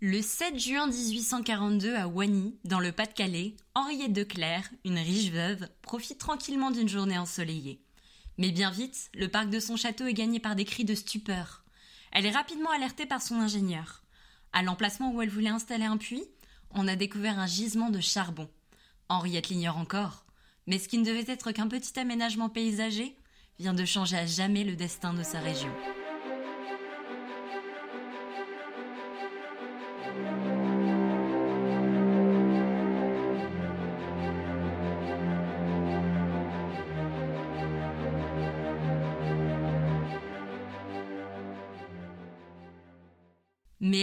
Le 7 juin 1842 à Wany, dans le Pas-de-Calais, Henriette de une riche veuve, profite tranquillement d'une journée ensoleillée. Mais bien vite, le parc de son château est gagné par des cris de stupeur. Elle est rapidement alertée par son ingénieur. À l'emplacement où elle voulait installer un puits, on a découvert un gisement de charbon. Henriette l'ignore encore, mais ce qui ne devait être qu'un petit aménagement paysager vient de changer à jamais le destin de sa région.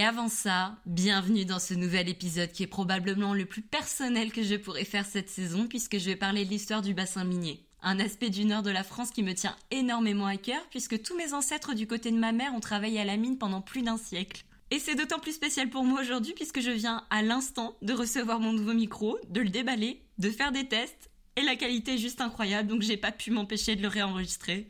Avant ça, bienvenue dans ce nouvel épisode qui est probablement le plus personnel que je pourrais faire cette saison puisque je vais parler de l'histoire du bassin minier. Un aspect du nord de la France qui me tient énormément à cœur puisque tous mes ancêtres du côté de ma mère ont travaillé à la mine pendant plus d'un siècle. Et c'est d'autant plus spécial pour moi aujourd'hui puisque je viens à l'instant de recevoir mon nouveau micro, de le déballer, de faire des tests et la qualité est juste incroyable donc j'ai pas pu m'empêcher de le réenregistrer.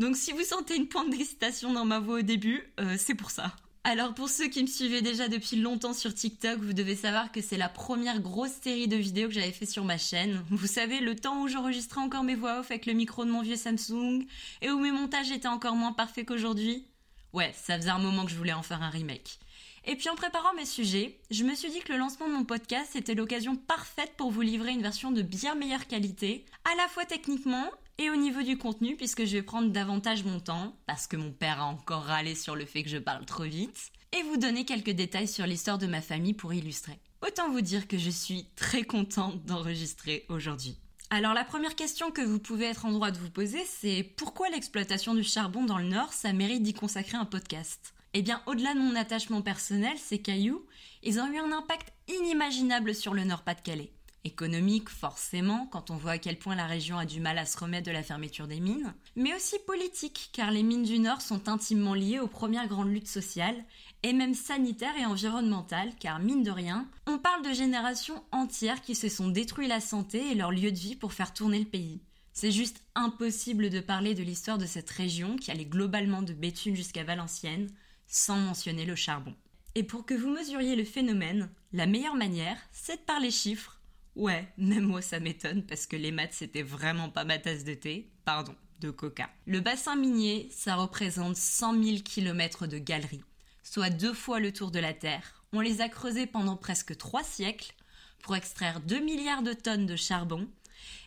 Donc si vous sentez une pointe d'excitation dans ma voix au début, euh, c'est pour ça. Alors pour ceux qui me suivaient déjà depuis longtemps sur TikTok, vous devez savoir que c'est la première grosse série de vidéos que j'avais fait sur ma chaîne. Vous savez, le temps où j'enregistrais encore mes voix off avec le micro de mon vieux Samsung et où mes montages étaient encore moins parfaits qu'aujourd'hui. Ouais, ça faisait un moment que je voulais en faire un remake. Et puis en préparant mes sujets, je me suis dit que le lancement de mon podcast était l'occasion parfaite pour vous livrer une version de bien meilleure qualité, à la fois techniquement et au niveau du contenu, puisque je vais prendre davantage mon temps, parce que mon père a encore râlé sur le fait que je parle trop vite, et vous donner quelques détails sur l'histoire de ma famille pour illustrer. Autant vous dire que je suis très contente d'enregistrer aujourd'hui. Alors la première question que vous pouvez être en droit de vous poser, c'est pourquoi l'exploitation du charbon dans le Nord, ça mérite d'y consacrer un podcast? Eh bien, au-delà de mon attachement personnel, ces cailloux, ils ont eu un impact inimaginable sur le Nord-Pas-de-Calais économique forcément quand on voit à quel point la région a du mal à se remettre de la fermeture des mines, mais aussi politique car les mines du Nord sont intimement liées aux premières grandes luttes sociales et même sanitaires et environnementales car mine de rien, on parle de générations entières qui se sont détruites la santé et leur lieu de vie pour faire tourner le pays. C'est juste impossible de parler de l'histoire de cette région qui allait globalement de Béthune jusqu'à Valenciennes sans mentionner le charbon. Et pour que vous mesuriez le phénomène, la meilleure manière, c'est de parler chiffres Ouais, même moi ça m'étonne parce que les maths c'était vraiment pas ma tasse de thé, pardon, de coca. Le bassin minier, ça représente 100 000 km de galeries, soit deux fois le tour de la Terre. On les a creusés pendant presque trois siècles pour extraire 2 milliards de tonnes de charbon.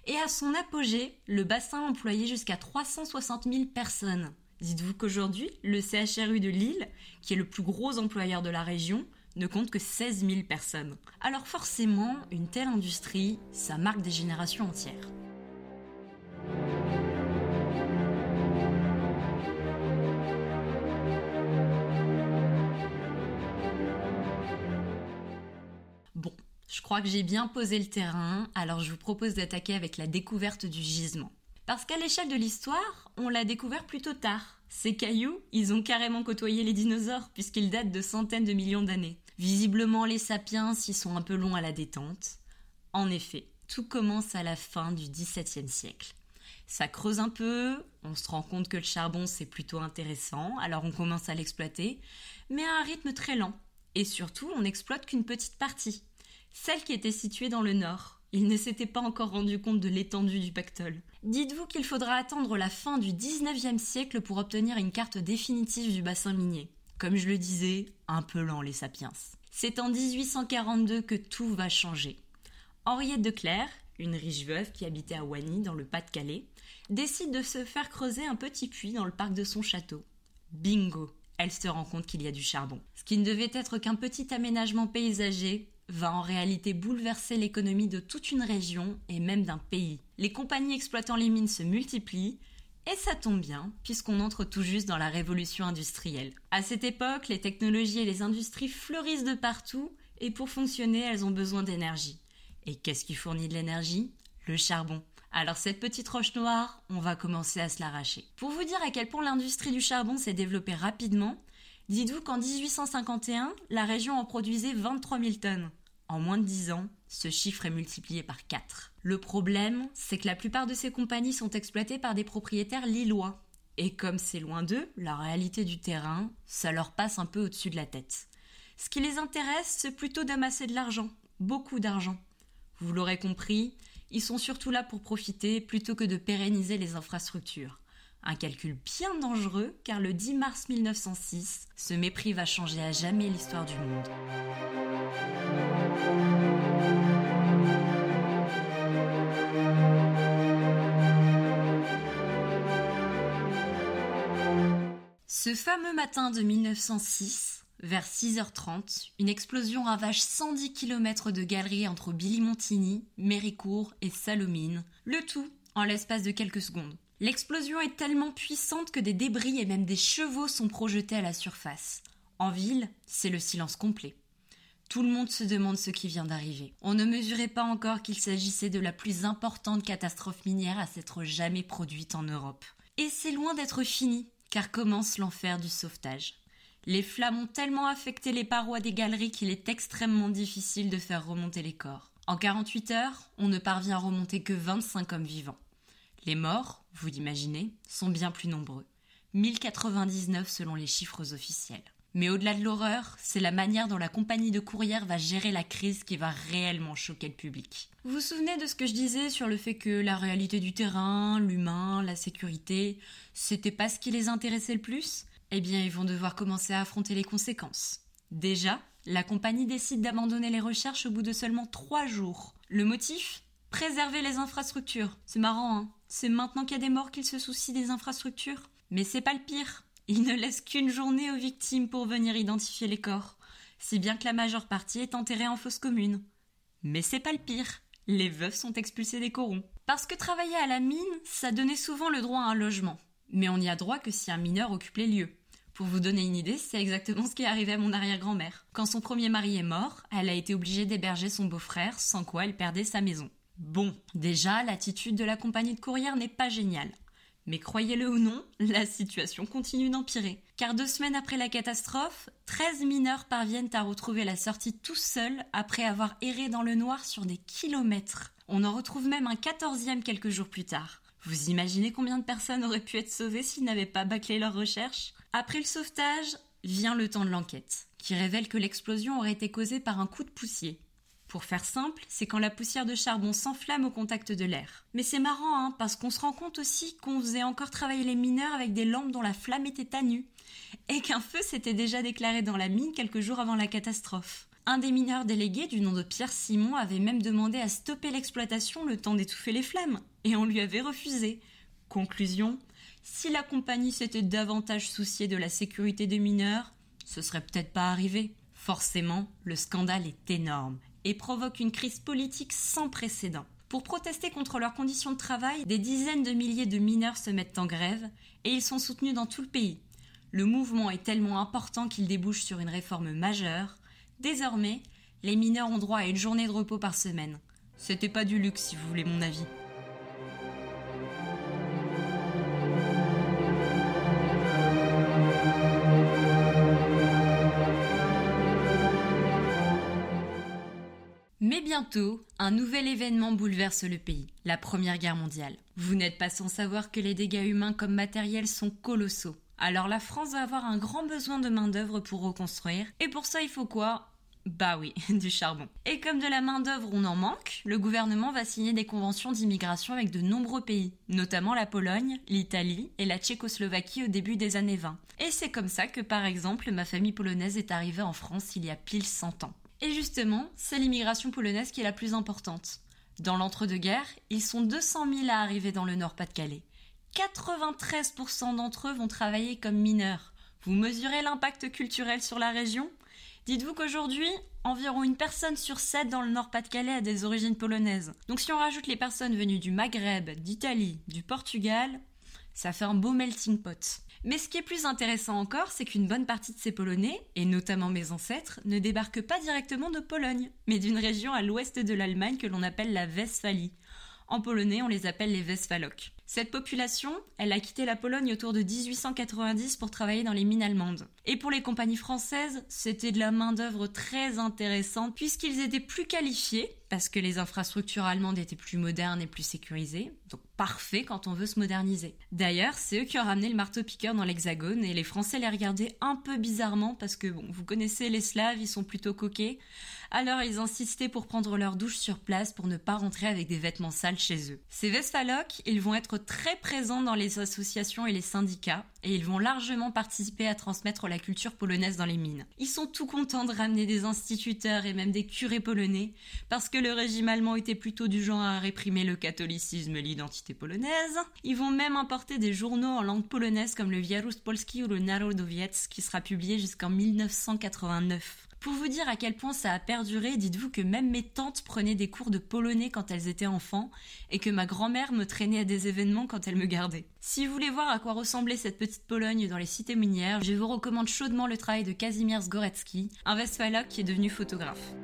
Et à son apogée, le bassin employait jusqu'à 360 000 personnes. Dites-vous qu'aujourd'hui, le CHRU de Lille, qui est le plus gros employeur de la région, ne compte que 16 000 personnes. Alors forcément, une telle industrie, ça marque des générations entières. Bon, je crois que j'ai bien posé le terrain, alors je vous propose d'attaquer avec la découverte du gisement. Parce qu'à l'échelle de l'histoire, on l'a découvert plutôt tard. Ces cailloux, ils ont carrément côtoyé les dinosaures, puisqu'ils datent de centaines de millions d'années. Visiblement, les sapiens y sont un peu longs à la détente. En effet, tout commence à la fin du XVIIe siècle. Ça creuse un peu, on se rend compte que le charbon c'est plutôt intéressant, alors on commence à l'exploiter, mais à un rythme très lent. Et surtout, on n'exploite qu'une petite partie, celle qui était située dans le nord. Il ne s'était pas encore rendu compte de l'étendue du pactole. Dites-vous qu'il faudra attendre la fin du XIXe siècle pour obtenir une carte définitive du bassin minier. Comme je le disais, un peu lent les sapiens. C'est en 1842 que tout va changer. Henriette de Clerc, une riche veuve qui habitait à Wany dans le Pas-de-Calais, décide de se faire creuser un petit puits dans le parc de son château. Bingo Elle se rend compte qu'il y a du charbon. Ce qui ne devait être qu'un petit aménagement paysager va en réalité bouleverser l'économie de toute une région et même d'un pays. Les compagnies exploitant les mines se multiplient, et ça tombe bien, puisqu'on entre tout juste dans la révolution industrielle. À cette époque, les technologies et les industries fleurissent de partout, et pour fonctionner, elles ont besoin d'énergie. Et qu'est-ce qui fournit de l'énergie? Le charbon. Alors cette petite roche noire, on va commencer à se l'arracher. Pour vous dire à quel point l'industrie du charbon s'est développée rapidement, dites-vous qu'en 1851, la région en produisait 23 000 tonnes. En moins de 10 ans, ce chiffre est multiplié par 4. Le problème, c'est que la plupart de ces compagnies sont exploitées par des propriétaires lillois. Et comme c'est loin d'eux, la réalité du terrain, ça leur passe un peu au-dessus de la tête. Ce qui les intéresse, c'est plutôt d'amasser de l'argent, beaucoup d'argent. Vous l'aurez compris, ils sont surtout là pour profiter plutôt que de pérenniser les infrastructures. Un calcul bien dangereux car le 10 mars 1906, ce mépris va changer à jamais l'histoire du monde. Ce fameux matin de 1906, vers 6h30, une explosion ravage 110 km de galeries entre Billy-Montigny, Méricourt et Salomine, le tout en l'espace de quelques secondes. L'explosion est tellement puissante que des débris et même des chevaux sont projetés à la surface. En ville, c'est le silence complet. Tout le monde se demande ce qui vient d'arriver. On ne mesurait pas encore qu'il s'agissait de la plus importante catastrophe minière à s'être jamais produite en Europe. Et c'est loin d'être fini, car commence l'enfer du sauvetage. Les flammes ont tellement affecté les parois des galeries qu'il est extrêmement difficile de faire remonter les corps. En 48 heures, on ne parvient à remonter que 25 hommes vivants. Les morts, vous l'imaginez, sont bien plus nombreux. 1099 selon les chiffres officiels. Mais au-delà de l'horreur, c'est la manière dont la compagnie de courrière va gérer la crise qui va réellement choquer le public. Vous vous souvenez de ce que je disais sur le fait que la réalité du terrain, l'humain, la sécurité, c'était pas ce qui les intéressait le plus? Eh bien, ils vont devoir commencer à affronter les conséquences. Déjà, la compagnie décide d'abandonner les recherches au bout de seulement trois jours. Le motif? Préserver les infrastructures. C'est marrant, hein C'est maintenant qu'il y a des morts qu'ils se soucient des infrastructures. Mais c'est pas le pire. Il ne laisse qu'une journée aux victimes pour venir identifier les corps, si bien que la majeure partie est enterrée en fosse commune. Mais c'est pas le pire, les veufs sont expulsés des corons. Parce que travailler à la mine, ça donnait souvent le droit à un logement. Mais on n'y a droit que si un mineur occupe les lieux. Pour vous donner une idée, c'est exactement ce qui est arrivé à mon arrière-grand-mère. Quand son premier mari est mort, elle a été obligée d'héberger son beau-frère, sans quoi elle perdait sa maison. Bon, déjà, l'attitude de la compagnie de courrière n'est pas géniale. Mais croyez-le ou non, la situation continue d'empirer. Car deux semaines après la catastrophe, 13 mineurs parviennent à retrouver la sortie tout seuls après avoir erré dans le noir sur des kilomètres. On en retrouve même un quatorzième quelques jours plus tard. Vous imaginez combien de personnes auraient pu être sauvées s'ils n'avaient pas bâclé leur recherche Après le sauvetage, vient le temps de l'enquête, qui révèle que l'explosion aurait été causée par un coup de poussier. Pour faire simple, c'est quand la poussière de charbon s'enflamme au contact de l'air. Mais c'est marrant, hein, parce qu'on se rend compte aussi qu'on faisait encore travailler les mineurs avec des lampes dont la flamme était à nu, et qu'un feu s'était déjà déclaré dans la mine quelques jours avant la catastrophe. Un des mineurs délégués, du nom de Pierre Simon, avait même demandé à stopper l'exploitation le temps d'étouffer les flammes, et on lui avait refusé. Conclusion si la compagnie s'était davantage souciée de la sécurité des mineurs, ce serait peut-être pas arrivé. Forcément, le scandale est énorme et provoque une crise politique sans précédent. Pour protester contre leurs conditions de travail, des dizaines de milliers de mineurs se mettent en grève et ils sont soutenus dans tout le pays. Le mouvement est tellement important qu'il débouche sur une réforme majeure. Désormais, les mineurs ont droit à une journée de repos par semaine. C'était pas du luxe si vous voulez mon avis. Bientôt, un nouvel événement bouleverse le pays, la Première Guerre mondiale. Vous n'êtes pas sans savoir que les dégâts humains comme matériels sont colossaux. Alors la France va avoir un grand besoin de main-d'œuvre pour reconstruire. Et pour ça, il faut quoi? Bah oui, du charbon. Et comme de la main-d'œuvre on en manque, le gouvernement va signer des conventions d'immigration avec de nombreux pays, notamment la Pologne, l'Italie et la Tchécoslovaquie au début des années 20. Et c'est comme ça que par exemple ma famille polonaise est arrivée en France il y a pile 100 ans. Et justement, c'est l'immigration polonaise qui est la plus importante. Dans l'entre-deux-guerres, ils sont 200 000 à arriver dans le Nord-Pas-de-Calais. 93% d'entre eux vont travailler comme mineurs. Vous mesurez l'impact culturel sur la région? Dites-vous qu'aujourd'hui, environ une personne sur sept dans le Nord-Pas-de-Calais a des origines polonaises. Donc si on rajoute les personnes venues du Maghreb, d'Italie, du Portugal, ça fait un beau melting pot. Mais ce qui est plus intéressant encore, c'est qu'une bonne partie de ces Polonais, et notamment mes ancêtres, ne débarquent pas directement de Pologne, mais d'une région à l'ouest de l'Allemagne que l'on appelle la Westphalie. En polonais, on les appelle les Westphaloks. Cette population, elle a quitté la Pologne autour de 1890 pour travailler dans les mines allemandes. Et pour les compagnies françaises, c'était de la main-d'œuvre très intéressante puisqu'ils étaient plus qualifiés, parce que les infrastructures allemandes étaient plus modernes et plus sécurisées, Donc parfait quand on veut se moderniser. D'ailleurs, c'est eux qui ont ramené le marteau-piqueur dans l'Hexagone et les Français les regardaient un peu bizarrement parce que, bon, vous connaissez les Slaves, ils sont plutôt coquets. Alors ils insistaient pour prendre leur douche sur place pour ne pas rentrer avec des vêtements sales chez eux. Ces Vespaloques, ils vont être très présents dans les associations et les syndicats et ils vont largement participer à transmettre la culture polonaise dans les mines. Ils sont tout contents de ramener des instituteurs et même des curés polonais parce que le régime allemand était plutôt du genre à réprimer le catholicisme et l'identité polonaise. Ils vont même importer des journaux en langue polonaise comme le Wiarus Polski ou le Narodowiec qui sera publié jusqu'en 1989. Pour vous dire à quel point ça a perduré, dites-vous que même mes tantes prenaient des cours de polonais quand elles étaient enfants et que ma grand-mère me traînait à des événements quand elle me gardait. Si vous voulez voir à quoi ressemblait cette petite Pologne dans les cités minières, je vous recommande chaudement le travail de Kazimierz Zgorecki, un Westphaloc qui est devenu photographe.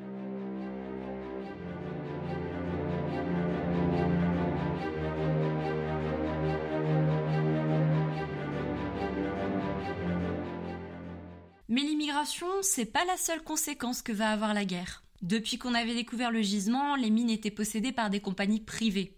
C'est pas la seule conséquence que va avoir la guerre. Depuis qu'on avait découvert le gisement, les mines étaient possédées par des compagnies privées.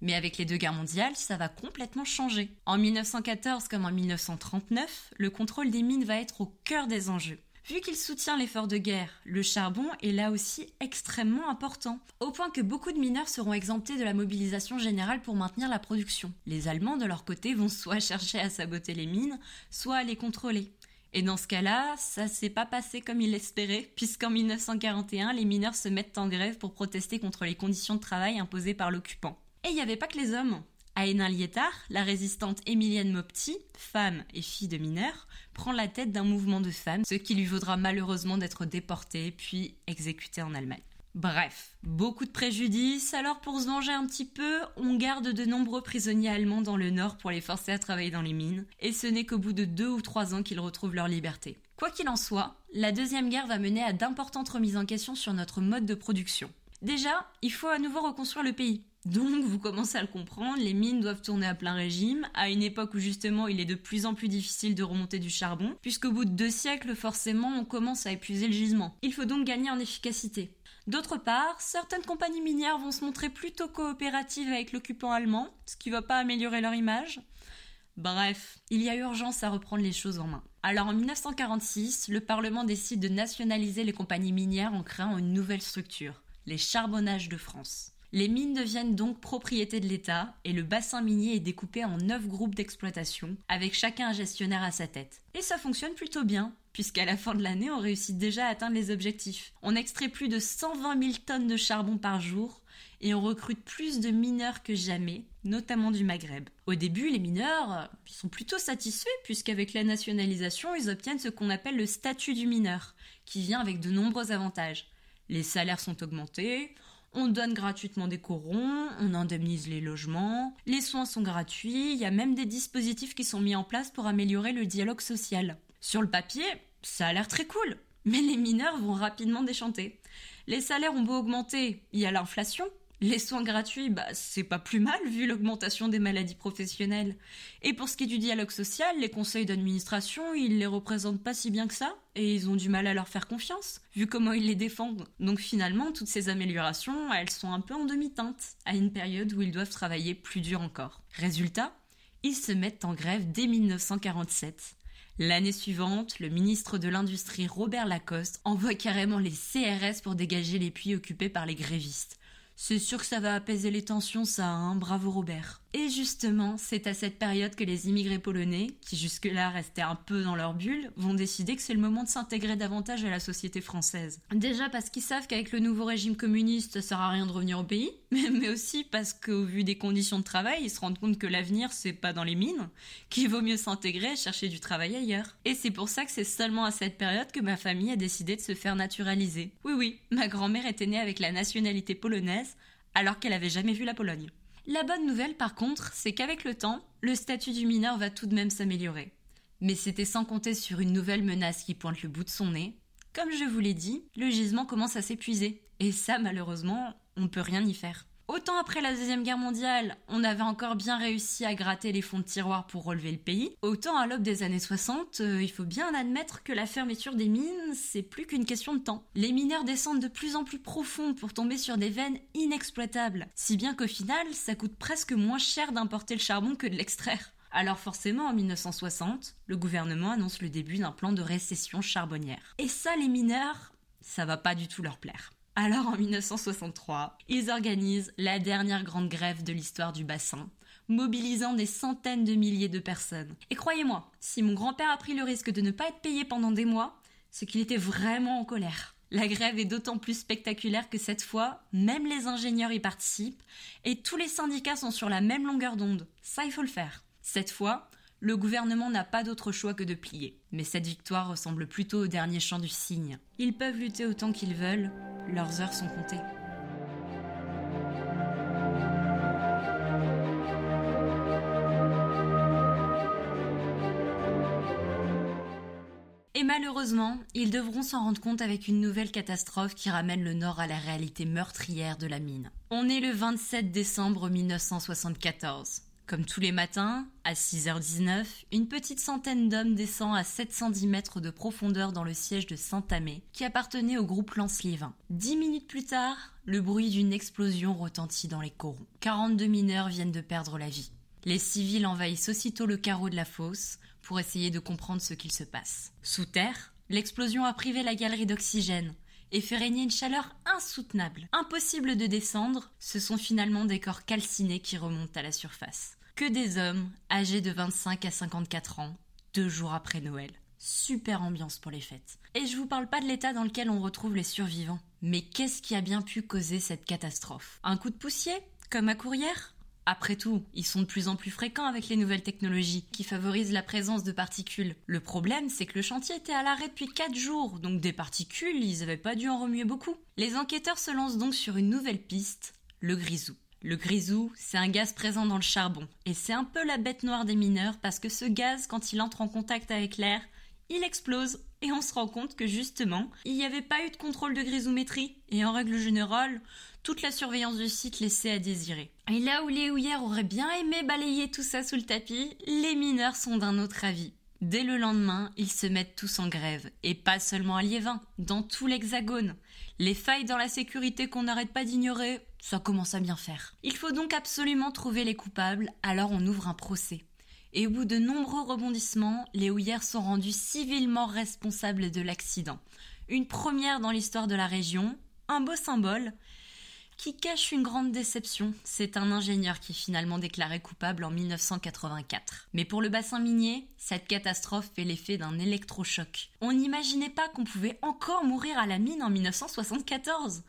Mais avec les deux guerres mondiales, ça va complètement changer. En 1914 comme en 1939, le contrôle des mines va être au cœur des enjeux. Vu qu'il soutient l'effort de guerre, le charbon est là aussi extrêmement important, au point que beaucoup de mineurs seront exemptés de la mobilisation générale pour maintenir la production. Les Allemands, de leur côté, vont soit chercher à saboter les mines, soit à les contrôler. Et dans ce cas-là, ça s'est pas passé comme il l'espérait, puisqu'en 1941, les mineurs se mettent en grève pour protester contre les conditions de travail imposées par l'occupant. Et il n'y avait pas que les hommes. À Hénin-Liétard, la résistante Émilienne Mopti, femme et fille de mineurs, prend la tête d'un mouvement de femmes, ce qui lui vaudra malheureusement d'être déportée puis exécutée en Allemagne. Bref, beaucoup de préjudices, alors pour se venger un petit peu, on garde de nombreux prisonniers allemands dans le nord pour les forcer à travailler dans les mines, et ce n'est qu'au bout de deux ou trois ans qu'ils retrouvent leur liberté. Quoi qu'il en soit, la deuxième guerre va mener à d'importantes remises en question sur notre mode de production. Déjà, il faut à nouveau reconstruire le pays. Donc, vous commencez à le comprendre, les mines doivent tourner à plein régime, à une époque où justement il est de plus en plus difficile de remonter du charbon, puisqu'au bout de deux siècles, forcément, on commence à épuiser le gisement. Il faut donc gagner en efficacité. D'autre part, certaines compagnies minières vont se montrer plutôt coopératives avec l'occupant allemand, ce qui va pas améliorer leur image. Bref, il y a urgence à reprendre les choses en main. Alors en 1946, le Parlement décide de nationaliser les compagnies minières en créant une nouvelle structure, les Charbonnages de France. Les mines deviennent donc propriété de l'État et le bassin minier est découpé en 9 groupes d'exploitation, avec chacun un gestionnaire à sa tête. Et ça fonctionne plutôt bien, puisqu'à la fin de l'année, on réussit déjà à atteindre les objectifs. On extrait plus de 120 000 tonnes de charbon par jour et on recrute plus de mineurs que jamais, notamment du Maghreb. Au début, les mineurs sont plutôt satisfaits puisqu'avec la nationalisation, ils obtiennent ce qu'on appelle le statut du mineur, qui vient avec de nombreux avantages. Les salaires sont augmentés, on donne gratuitement des corons, on indemnise les logements, les soins sont gratuits, il y a même des dispositifs qui sont mis en place pour améliorer le dialogue social. Sur le papier, ça a l'air très cool, mais les mineurs vont rapidement déchanter. Les salaires ont beau augmenter, il y a l'inflation, les soins gratuits, bah, c'est pas plus mal vu l'augmentation des maladies professionnelles. Et pour ce qui est du dialogue social, les conseils d'administration, ils les représentent pas si bien que ça, et ils ont du mal à leur faire confiance, vu comment ils les défendent. Donc finalement, toutes ces améliorations, elles sont un peu en demi-teinte, à une période où ils doivent travailler plus dur encore. Résultat, ils se mettent en grève dès 1947. L'année suivante, le ministre de l'Industrie Robert Lacoste envoie carrément les CRS pour dégager les puits occupés par les grévistes. C'est sûr que ça va apaiser les tensions, ça, hein, bravo Robert. Et justement, c'est à cette période que les immigrés polonais, qui jusque-là restaient un peu dans leur bulle, vont décider que c'est le moment de s'intégrer davantage à la société française. Déjà parce qu'ils savent qu'avec le nouveau régime communiste, ça sert à rien de revenir au pays, mais aussi parce qu'au vu des conditions de travail, ils se rendent compte que l'avenir, c'est pas dans les mines, qu'il vaut mieux s'intégrer et chercher du travail ailleurs. Et c'est pour ça que c'est seulement à cette période que ma famille a décidé de se faire naturaliser. Oui, oui, ma grand-mère était née avec la nationalité polonaise, alors qu'elle avait jamais vu la Pologne. La bonne nouvelle, par contre, c'est qu'avec le temps, le statut du mineur va tout de même s'améliorer. Mais c'était sans compter sur une nouvelle menace qui pointe le bout de son nez. Comme je vous l'ai dit, le gisement commence à s'épuiser. Et ça, malheureusement, on ne peut rien y faire. Autant après la Deuxième Guerre mondiale, on avait encore bien réussi à gratter les fonds de tiroir pour relever le pays, autant à l'aube des années 60, euh, il faut bien admettre que la fermeture des mines, c'est plus qu'une question de temps. Les mineurs descendent de plus en plus profond pour tomber sur des veines inexploitables, si bien qu'au final, ça coûte presque moins cher d'importer le charbon que de l'extraire. Alors forcément, en 1960, le gouvernement annonce le début d'un plan de récession charbonnière. Et ça, les mineurs, ça va pas du tout leur plaire. Alors en 1963, ils organisent la dernière grande grève de l'histoire du bassin, mobilisant des centaines de milliers de personnes. Et croyez-moi, si mon grand-père a pris le risque de ne pas être payé pendant des mois, c'est qu'il était vraiment en colère. La grève est d'autant plus spectaculaire que cette fois, même les ingénieurs y participent et tous les syndicats sont sur la même longueur d'onde. Ça, il faut le faire. Cette fois, le gouvernement n'a pas d'autre choix que de plier. Mais cette victoire ressemble plutôt au dernier chant du cygne. Ils peuvent lutter autant qu'ils veulent, leurs heures sont comptées. Et malheureusement, ils devront s'en rendre compte avec une nouvelle catastrophe qui ramène le Nord à la réalité meurtrière de la mine. On est le 27 décembre 1974. Comme tous les matins, à 6h19, une petite centaine d'hommes descend à 710 mètres de profondeur dans le siège de Saint-Amé, qui appartenait au groupe Lance-Liévin. Dix minutes plus tard, le bruit d'une explosion retentit dans les corons. 42 mineurs viennent de perdre la vie. Les civils envahissent aussitôt le carreau de la fosse pour essayer de comprendre ce qu'il se passe. Sous terre, l'explosion a privé la galerie d'oxygène, et fait régner une chaleur insoutenable. Impossible de descendre, ce sont finalement des corps calcinés qui remontent à la surface que des hommes âgés de 25 à 54 ans, deux jours après Noël. Super ambiance pour les fêtes. Et je vous parle pas de l'état dans lequel on retrouve les survivants. Mais qu'est-ce qui a bien pu causer cette catastrophe? Un coup de poussier Comme à Courrières? Après tout, ils sont de plus en plus fréquents avec les nouvelles technologies qui favorisent la présence de particules. Le problème, c'est que le chantier était à l'arrêt depuis 4 jours, donc des particules, ils n'avaient pas dû en remuer beaucoup. Les enquêteurs se lancent donc sur une nouvelle piste, le grisou. Le grisou, c'est un gaz présent dans le charbon, et c'est un peu la bête noire des mineurs parce que ce gaz, quand il entre en contact avec l'air, il explose, et on se rend compte que justement, il n'y avait pas eu de contrôle de grisoumétrie, et en règle générale, toute la surveillance du site laissait à désirer. Et là où les houillères auraient bien aimé balayer tout ça sous le tapis, les mineurs sont d'un autre avis. Dès le lendemain, ils se mettent tous en grève, et pas seulement à Liévin, dans tout l'hexagone. Les failles dans la sécurité qu'on n'arrête pas d'ignorer, ça commence à bien faire. Il faut donc absolument trouver les coupables, alors on ouvre un procès. Et au bout de nombreux rebondissements, les houillères sont rendus civilement responsables de l'accident. Une première dans l'histoire de la région, un beau symbole, qui cache une grande déception. C'est un ingénieur qui est finalement déclaré coupable en 1984. Mais pour le bassin minier, cette catastrophe fait l'effet d'un électrochoc. On n'imaginait pas qu'on pouvait encore mourir à la mine en 1974.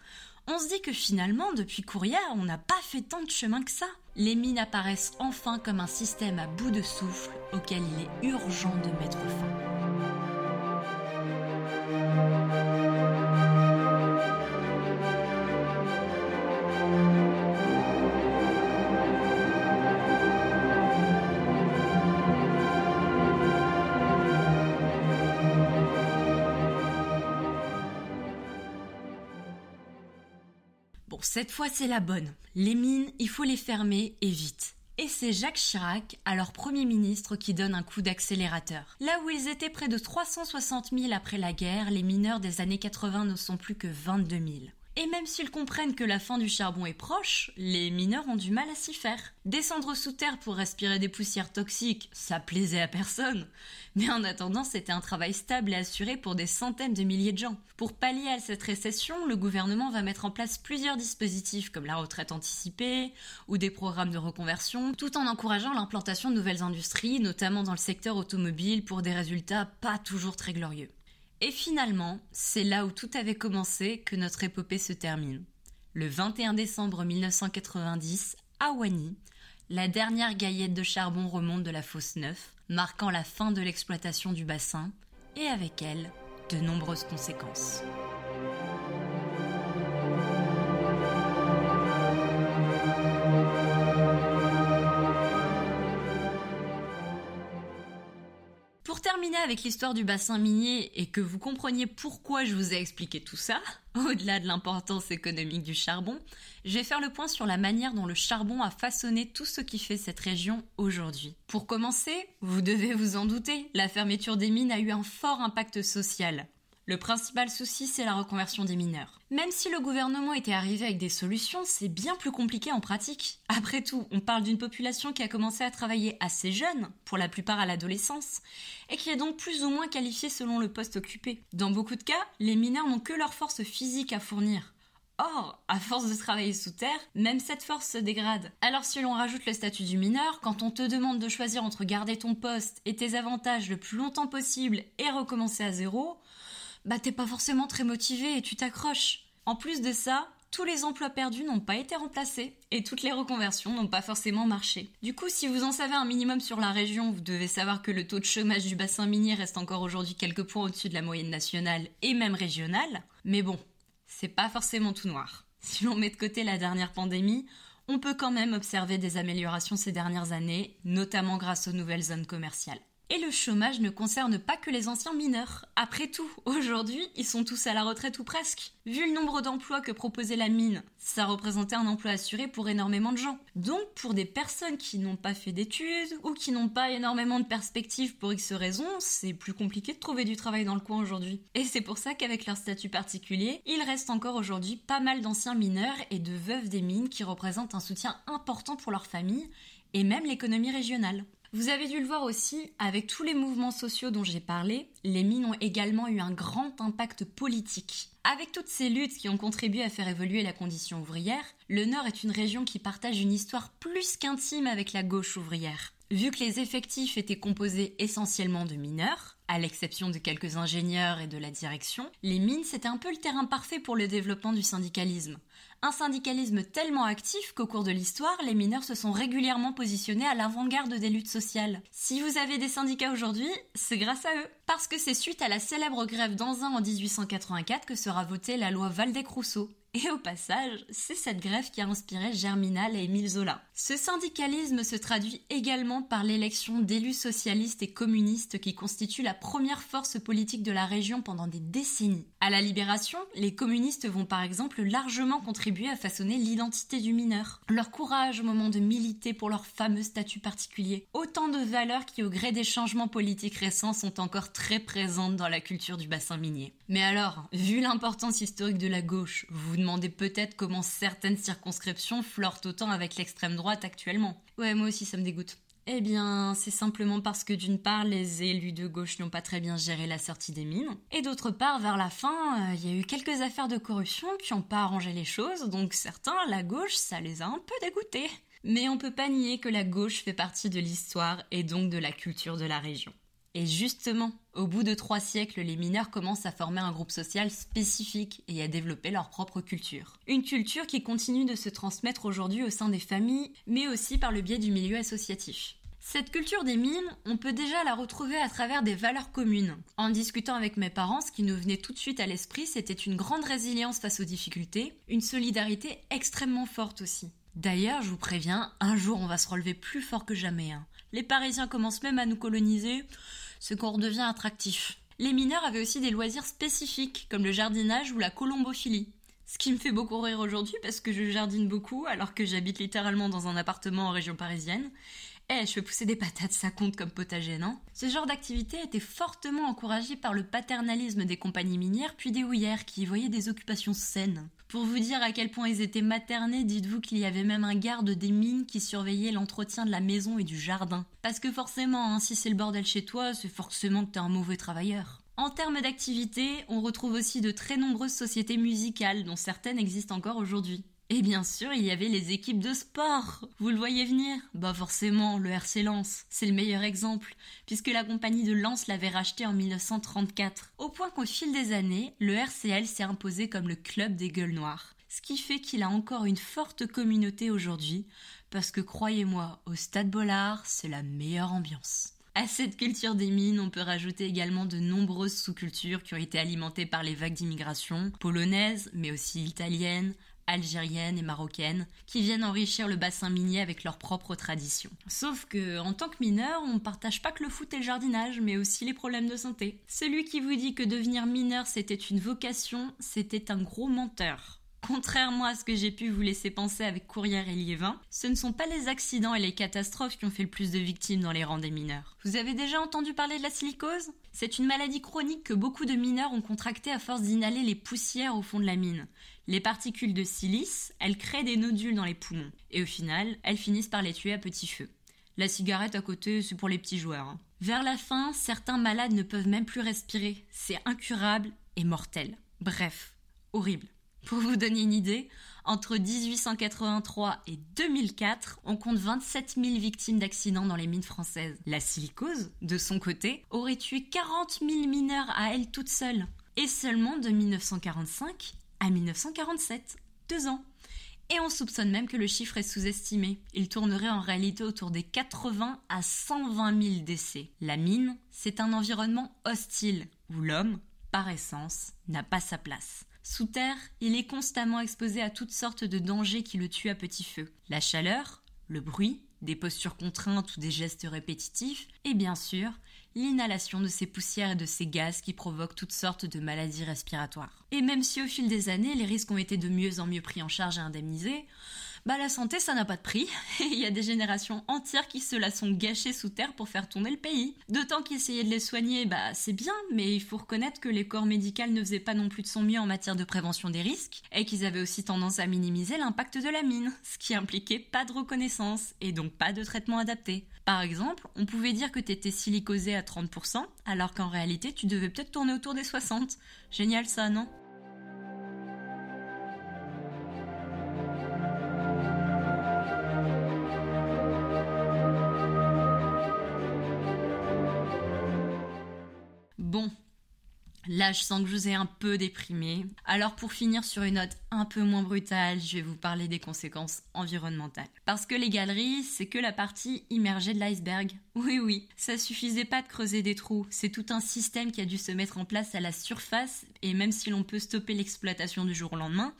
On se dit que finalement, depuis Courrières, on n'a pas fait tant de chemin que ça. Les mines apparaissent enfin comme un système à bout de souffle auquel il est urgent de mettre fin. Cette fois, c'est la bonne. Les mines, il faut les fermer et vite. Et c'est Jacques Chirac, alors Premier ministre, qui donne un coup d'accélérateur. Là où ils étaient près de 360 000 après la guerre, les mineurs des années 80 ne sont plus que 22 000. Et même s'ils comprennent que la fin du charbon est proche, les mineurs ont du mal à s'y faire. Descendre sous terre pour respirer des poussières toxiques, ça plaisait à personne. Mais en attendant, c'était un travail stable et assuré pour des centaines de milliers de gens. Pour pallier à cette récession, le gouvernement va mettre en place plusieurs dispositifs comme la retraite anticipée ou des programmes de reconversion, tout en encourageant l'implantation de nouvelles industries, notamment dans le secteur automobile, pour des résultats pas toujours très glorieux. Et finalement, c'est là où tout avait commencé que notre épopée se termine. Le 21 décembre 1990, à Wany, la dernière gaillette de charbon remonte de la fosse neuf, marquant la fin de l'exploitation du bassin et avec elle de nombreuses conséquences. Avec l'histoire du bassin minier et que vous compreniez pourquoi je vous ai expliqué tout ça, au-delà de l'importance économique du charbon, je vais faire le point sur la manière dont le charbon a façonné tout ce qui fait cette région aujourd'hui. Pour commencer, vous devez vous en douter, la fermeture des mines a eu un fort impact social. Le principal souci, c'est la reconversion des mineurs. Même si le gouvernement était arrivé avec des solutions, c'est bien plus compliqué en pratique. Après tout, on parle d'une population qui a commencé à travailler assez jeune, pour la plupart à l'adolescence, et qui est donc plus ou moins qualifiée selon le poste occupé. Dans beaucoup de cas, les mineurs n'ont que leur force physique à fournir. Or, à force de travailler sous terre, même cette force se dégrade. Alors si l'on rajoute le statut du mineur, quand on te demande de choisir entre garder ton poste et tes avantages le plus longtemps possible et recommencer à zéro, bah t'es pas forcément très motivé et tu t'accroches. En plus de ça, tous les emplois perdus n'ont pas été remplacés et toutes les reconversions n'ont pas forcément marché. Du coup, si vous en savez un minimum sur la région, vous devez savoir que le taux de chômage du bassin minier reste encore aujourd'hui quelques points au-dessus de la moyenne nationale et même régionale. Mais bon, c'est pas forcément tout noir. Si l'on met de côté la dernière pandémie, on peut quand même observer des améliorations ces dernières années, notamment grâce aux nouvelles zones commerciales. Et le chômage ne concerne pas que les anciens mineurs. Après tout, aujourd'hui, ils sont tous à la retraite ou presque. Vu le nombre d'emplois que proposait la mine, ça représentait un emploi assuré pour énormément de gens. Donc, pour des personnes qui n'ont pas fait d'études ou qui n'ont pas énormément de perspectives pour X raisons, c'est plus compliqué de trouver du travail dans le coin aujourd'hui. Et c'est pour ça qu'avec leur statut particulier, il reste encore aujourd'hui pas mal d'anciens mineurs et de veuves des mines qui représentent un soutien important pour leur famille et même l'économie régionale. Vous avez dû le voir aussi, avec tous les mouvements sociaux dont j'ai parlé, les mines ont également eu un grand impact politique. Avec toutes ces luttes qui ont contribué à faire évoluer la condition ouvrière, le Nord est une région qui partage une histoire plus qu'intime avec la gauche ouvrière. Vu que les effectifs étaient composés essentiellement de mineurs, à l'exception de quelques ingénieurs et de la direction, les mines c'était un peu le terrain parfait pour le développement du syndicalisme. Un syndicalisme tellement actif qu'au cours de l'histoire, les mineurs se sont régulièrement positionnés à l'avant-garde des luttes sociales. Si vous avez des syndicats aujourd'hui, c'est grâce à eux. Parce que c'est suite à la célèbre grève d'Anzin en 1884 que sera votée la loi Valdec-Rousseau. Et au passage, c'est cette grève qui a inspiré Germinal et Émile Zola. Ce syndicalisme se traduit également par l'élection d'élus socialistes et communistes qui constituent la première force politique de la région pendant des décennies. À la libération, les communistes vont par exemple largement contribuer à façonner l'identité du mineur. Leur courage au moment de militer pour leur fameux statut particulier. Autant de valeurs qui au gré des changements politiques récents sont encore très présentes dans la culture du bassin minier. Mais alors, vu l'importance historique de la gauche, vous peut-être comment certaines circonscriptions flirtent autant avec l'extrême droite actuellement. Ouais, moi aussi ça me dégoûte. Eh bien, c'est simplement parce que d'une part, les élus de gauche n'ont pas très bien géré la sortie des mines, et d'autre part, vers la fin, euh, il y a eu quelques affaires de corruption qui n'ont pas arrangé les choses, donc certains, la gauche, ça les a un peu dégoûtés. Mais on peut pas nier que la gauche fait partie de l'histoire et donc de la culture de la région. Et justement, au bout de trois siècles, les mineurs commencent à former un groupe social spécifique et à développer leur propre culture. Une culture qui continue de se transmettre aujourd'hui au sein des familles, mais aussi par le biais du milieu associatif. Cette culture des mines, on peut déjà la retrouver à travers des valeurs communes. En discutant avec mes parents, ce qui nous venait tout de suite à l'esprit, c'était une grande résilience face aux difficultés, une solidarité extrêmement forte aussi. D'ailleurs, je vous préviens, un jour on va se relever plus fort que jamais. Hein. Les Parisiens commencent même à nous coloniser ce qu'on redevient attractif. Les mineurs avaient aussi des loisirs spécifiques, comme le jardinage ou la colombophilie. Ce qui me fait beaucoup rire aujourd'hui parce que je jardine beaucoup alors que j'habite littéralement dans un appartement en région parisienne. Eh, je fais pousser des patates, ça compte comme potager, non? Ce genre d'activité était fortement encouragé par le paternalisme des compagnies minières puis des houillères qui y voyaient des occupations saines. Pour vous dire à quel point ils étaient maternés, dites-vous qu'il y avait même un garde des mines qui surveillait l'entretien de la maison et du jardin. Parce que forcément, hein, si c'est le bordel chez toi, c'est forcément que t'es un mauvais travailleur. En termes d'activité, on retrouve aussi de très nombreuses sociétés musicales, dont certaines existent encore aujourd'hui. Et bien sûr, il y avait les équipes de sport. Vous le voyez venir Bah forcément, le RC Lens, c'est le meilleur exemple, puisque la compagnie de Lens l'avait racheté en 1934. Au point qu'au fil des années, le RCL s'est imposé comme le club des gueules noires. Ce qui fait qu'il a encore une forte communauté aujourd'hui, parce que croyez-moi, au Stade Bollard, c'est la meilleure ambiance. À cette culture des mines, on peut rajouter également de nombreuses sous-cultures qui ont été alimentées par les vagues d'immigration polonaises, mais aussi italiennes, algériennes et marocaines, qui viennent enrichir le bassin minier avec leurs propres traditions. Sauf que, en tant que mineur, on partage pas que le foot et le jardinage, mais aussi les problèmes de santé. Celui qui vous dit que devenir mineur c'était une vocation, c'était un gros menteur. Contrairement à ce que j'ai pu vous laisser penser avec Courrière et Liévin, ce ne sont pas les accidents et les catastrophes qui ont fait le plus de victimes dans les rangs des mineurs. Vous avez déjà entendu parler de la silicose? C'est une maladie chronique que beaucoup de mineurs ont contractée à force d'inhaler les poussières au fond de la mine. Les particules de silice, elles créent des nodules dans les poumons, et au final, elles finissent par les tuer à petit feu. La cigarette à côté, c'est pour les petits joueurs. Hein. Vers la fin, certains malades ne peuvent même plus respirer. C'est incurable et mortel. Bref, horrible. Pour vous donner une idée, entre 1883 et 2004, on compte 27 000 victimes d'accidents dans les mines françaises. La silicose, de son côté, aurait tué 40 000 mineurs à elle toute seule. Et seulement de 1945 à 1947. Deux ans. Et on soupçonne même que le chiffre est sous-estimé. Il tournerait en réalité autour des 80 à 120 000 décès. La mine, c'est un environnement hostile où l'homme, par essence, n'a pas sa place. Sous terre, il est constamment exposé à toutes sortes de dangers qui le tuent à petit feu. La chaleur, le bruit, des postures contraintes ou des gestes répétitifs, et bien sûr, l'inhalation de ces poussières et de ces gaz qui provoquent toutes sortes de maladies respiratoires. Et même si au fil des années, les risques ont été de mieux en mieux pris en charge et indemnisés, bah la santé ça n'a pas de prix et il y a des générations entières qui se la sont gâchées sous terre pour faire tourner le pays. D'autant qu'essayer de les soigner, bah c'est bien, mais il faut reconnaître que les corps médicaux ne faisaient pas non plus de son mieux en matière de prévention des risques et qu'ils avaient aussi tendance à minimiser l'impact de la mine, ce qui impliquait pas de reconnaissance et donc pas de traitement adapté. Par exemple, on pouvait dire que t'étais silicosé à 30% alors qu'en réalité tu devais peut-être tourner autour des 60. Génial ça, non? Je sens que je vous ai un peu déprimé. Alors pour finir sur une note un peu moins brutale, je vais vous parler des conséquences environnementales. Parce que les galeries, c'est que la partie immergée de l'iceberg. Oui oui, ça suffisait pas de creuser des trous, c'est tout un système qui a dû se mettre en place à la surface et même si l'on peut stopper l'exploitation du jour au lendemain,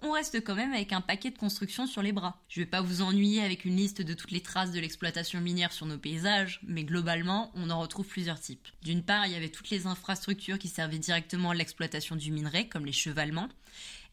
on reste quand même avec un paquet de constructions sur les bras. Je vais pas vous ennuyer avec une liste de toutes les traces de l'exploitation minière sur nos paysages, mais globalement, on en retrouve plusieurs types. D'une part, il y avait toutes les infrastructures qui servaient directement à l'exploitation du minerai, comme les chevalements,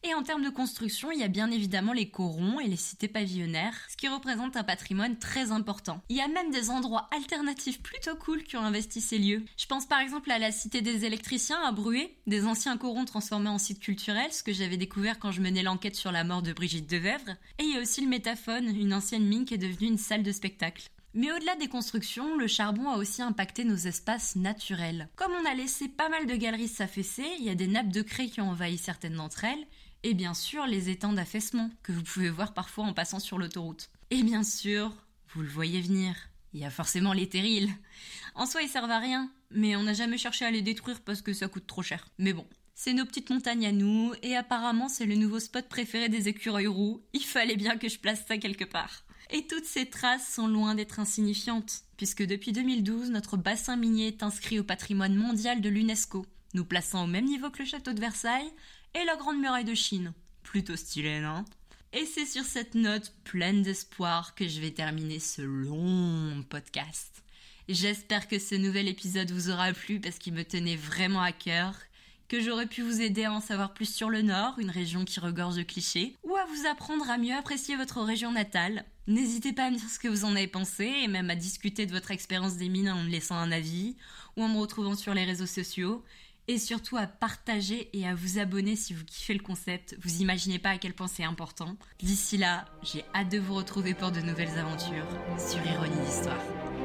et en termes de construction, il y a bien évidemment les corons et les cités pavillonnaires, ce qui représente un patrimoine très important. Il y a même des endroits alternatifs plutôt cool qui ont investi ces lieux. Je pense par exemple à la cité des électriciens à Bruet, des anciens corons transformés en site culturel, ce que j'avais découvert quand je menais l'enquête sur la mort de Brigitte Devèvre. Et il y a aussi le Métaphone, une ancienne mine qui est devenue une salle de spectacle. Mais au-delà des constructions, le charbon a aussi impacté nos espaces naturels. Comme on a laissé pas mal de galeries s'affaisser, il y a des nappes de craie qui ont envahi certaines d'entre elles, et bien sûr les étangs d'affaissement que vous pouvez voir parfois en passant sur l'autoroute. Et bien sûr, vous le voyez venir, il y a forcément les terrils. En soi, ils servent à rien, mais on n'a jamais cherché à les détruire parce que ça coûte trop cher. Mais bon, c'est nos petites montagnes à nous, et apparemment c'est le nouveau spot préféré des écureuils roux. Il fallait bien que je place ça quelque part. Et toutes ces traces sont loin d'être insignifiantes, puisque depuis 2012, notre bassin minier est inscrit au patrimoine mondial de l'UNESCO, nous plaçant au même niveau que le château de Versailles, et la Grande Muraille de Chine. Plutôt stylé, non? Et c'est sur cette note pleine d'espoir que je vais terminer ce long podcast. J'espère que ce nouvel épisode vous aura plu parce qu'il me tenait vraiment à cœur, que j'aurais pu vous aider à en savoir plus sur le Nord, une région qui regorge de clichés, ou à vous apprendre à mieux apprécier votre région natale. N'hésitez pas à me dire ce que vous en avez pensé et même à discuter de votre expérience des mines en me laissant un avis ou en me retrouvant sur les réseaux sociaux et surtout à partager et à vous abonner si vous kiffez le concept. Vous imaginez pas à quel point c'est important. D'ici là, j'ai hâte de vous retrouver pour de nouvelles aventures sur Ironie d'Histoire.